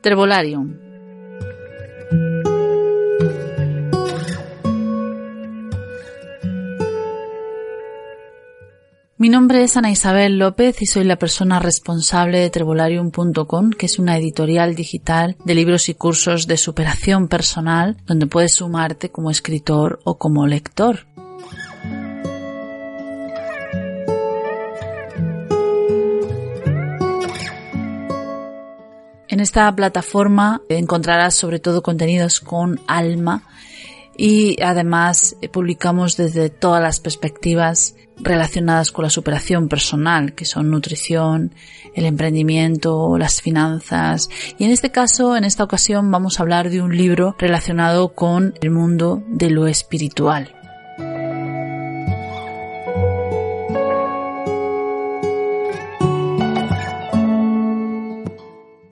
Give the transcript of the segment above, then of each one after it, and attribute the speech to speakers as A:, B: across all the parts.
A: Trevolarium. Mi nombre es Ana Isabel López y soy la persona responsable de Trevolarium.com, que es una editorial digital de libros y cursos de superación personal donde puedes sumarte como escritor o como lector. En esta plataforma encontrarás sobre todo contenidos con alma y además publicamos desde todas las perspectivas relacionadas con la superación personal, que son nutrición, el emprendimiento, las finanzas. Y en este caso, en esta ocasión, vamos a hablar de un libro relacionado con el mundo de lo espiritual.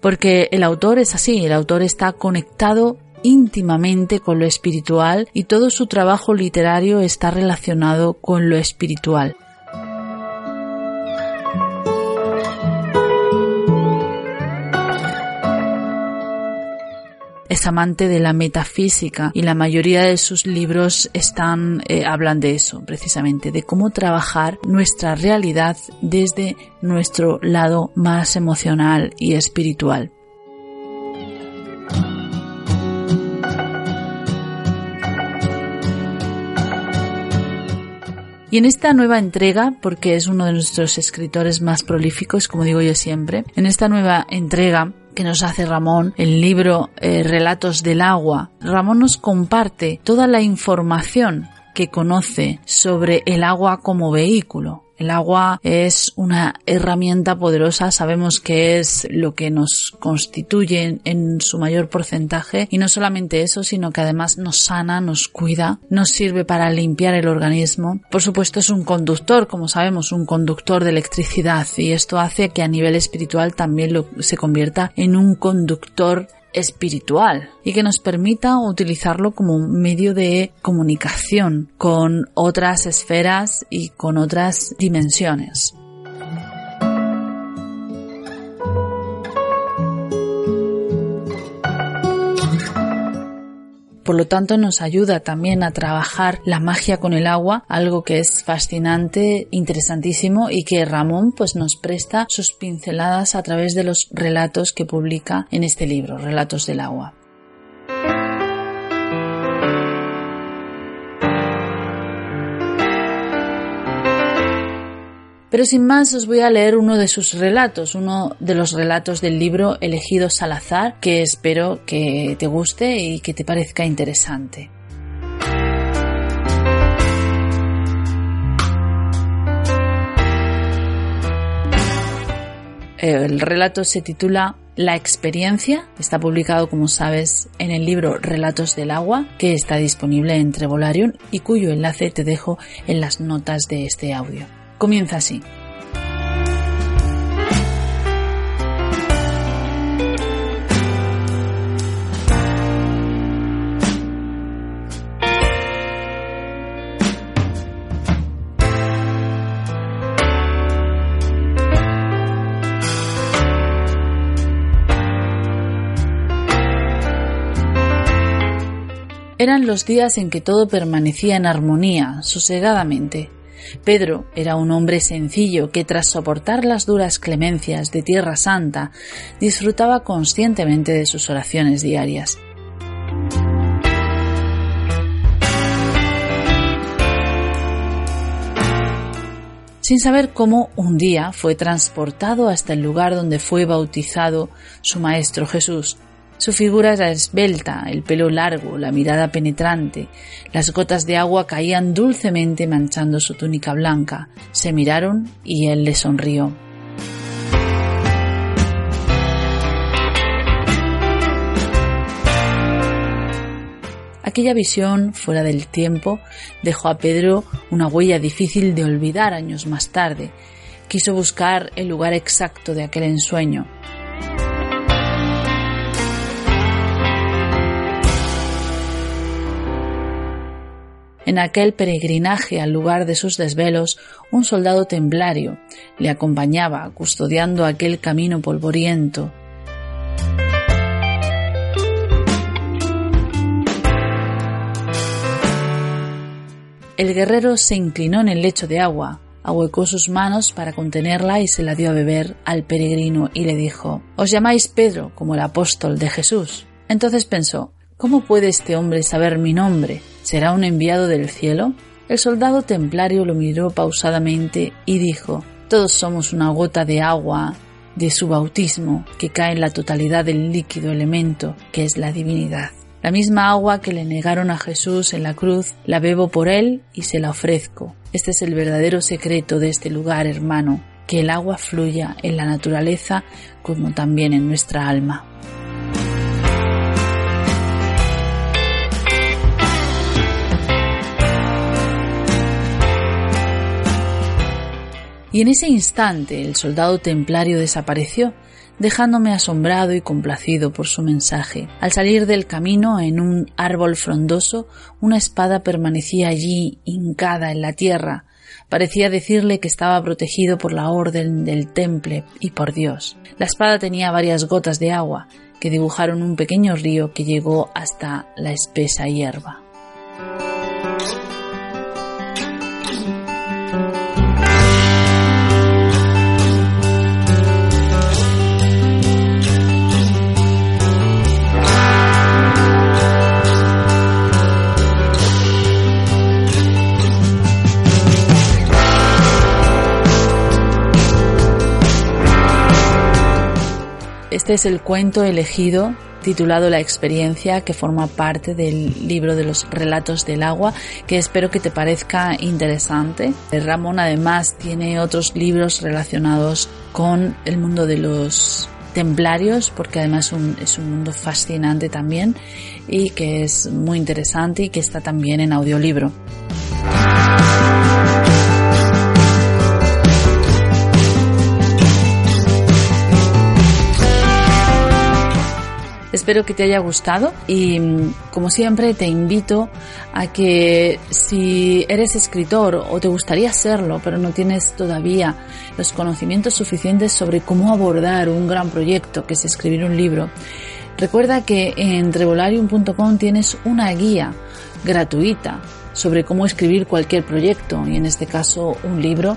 A: Porque el autor es así, el autor está conectado íntimamente con lo espiritual y todo su trabajo literario está relacionado con lo espiritual. Es amante de la metafísica y la mayoría de sus libros están eh, hablan de eso precisamente de cómo trabajar nuestra realidad desde nuestro lado más emocional y espiritual. Y en esta nueva entrega, porque es uno de nuestros escritores más prolíficos, como digo yo siempre, en esta nueva entrega que nos hace Ramón, el libro eh, Relatos del Agua, Ramón nos comparte toda la información que conoce sobre el agua como vehículo, el agua es una herramienta poderosa, sabemos que es lo que nos constituye en su mayor porcentaje y no solamente eso, sino que además nos sana, nos cuida, nos sirve para limpiar el organismo. Por supuesto es un conductor, como sabemos, un conductor de electricidad y esto hace que a nivel espiritual también se convierta en un conductor espiritual y que nos permita utilizarlo como un medio de comunicación con otras esferas y con otras dimensiones. Por lo tanto, nos ayuda también a trabajar la magia con el agua, algo que es fascinante, interesantísimo y que Ramón pues nos presta sus pinceladas a través de los relatos que publica en este libro, Relatos del agua. Pero sin más os voy a leer uno de sus relatos, uno de los relatos del libro elegidos al azar, que espero que te guste y que te parezca interesante. El relato se titula La experiencia, está publicado como sabes en el libro Relatos del agua, que está disponible en Trevolarium y cuyo enlace te dejo en las notas de este audio. Comienza así. Eran los días en que todo permanecía en armonía, sosegadamente. Pedro era un hombre sencillo que tras soportar las duras clemencias de Tierra Santa disfrutaba conscientemente de sus oraciones diarias. sin saber cómo un día fue transportado hasta el lugar donde fue bautizado su Maestro Jesús. Su figura era esbelta, el pelo largo, la mirada penetrante. Las gotas de agua caían dulcemente manchando su túnica blanca. Se miraron y él le sonrió. Aquella visión, fuera del tiempo, dejó a Pedro una huella difícil de olvidar años más tarde. Quiso buscar el lugar exacto de aquel ensueño. En aquel peregrinaje al lugar de sus desvelos, un soldado templario le acompañaba custodiando aquel camino polvoriento. El guerrero se inclinó en el lecho de agua, ahuecó sus manos para contenerla y se la dio a beber al peregrino y le dijo Os llamáis Pedro, como el apóstol de Jesús. Entonces pensó ¿Cómo puede este hombre saber mi nombre? ¿Será un enviado del cielo? El soldado templario lo miró pausadamente y dijo Todos somos una gota de agua de su bautismo que cae en la totalidad del líquido elemento que es la divinidad. La misma agua que le negaron a Jesús en la cruz, la bebo por él y se la ofrezco. Este es el verdadero secreto de este lugar, hermano, que el agua fluya en la naturaleza como también en nuestra alma. Y en ese instante el soldado templario desapareció, dejándome asombrado y complacido por su mensaje. Al salir del camino, en un árbol frondoso, una espada permanecía allí, hincada en la tierra. Parecía decirle que estaba protegido por la orden del temple y por Dios. La espada tenía varias gotas de agua, que dibujaron un pequeño río que llegó hasta la espesa hierba. Este es el cuento elegido titulado La experiencia que forma parte del libro de los relatos del agua que espero que te parezca interesante. Ramón además tiene otros libros relacionados con el mundo de los templarios porque además es un mundo fascinante también y que es muy interesante y que está también en audiolibro. Espero que te haya gustado y como siempre te invito a que si eres escritor o te gustaría serlo pero no tienes todavía los conocimientos suficientes sobre cómo abordar un gran proyecto que es escribir un libro, recuerda que en trevolarium.com tienes una guía gratuita sobre cómo escribir cualquier proyecto y en este caso un libro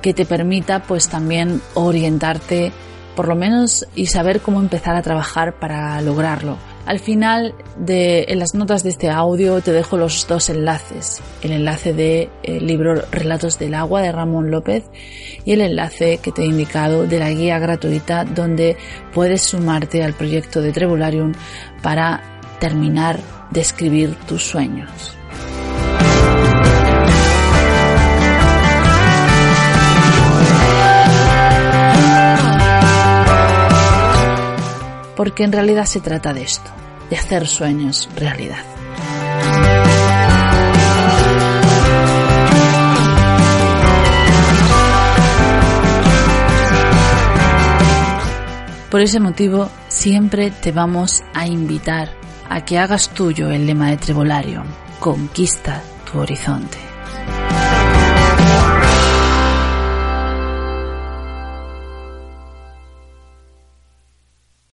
A: que te permita pues también orientarte por lo menos y saber cómo empezar a trabajar para lograrlo. Al final de en las notas de este audio te dejo los dos enlaces, el enlace del de, libro Relatos del agua de Ramón López y el enlace que te he indicado de la guía gratuita donde puedes sumarte al proyecto de Trebularium para terminar de escribir tus sueños. Porque en realidad se trata de esto, de hacer sueños realidad. Por ese motivo, siempre te vamos a invitar a que hagas tuyo el lema de Trebolario, conquista tu horizonte.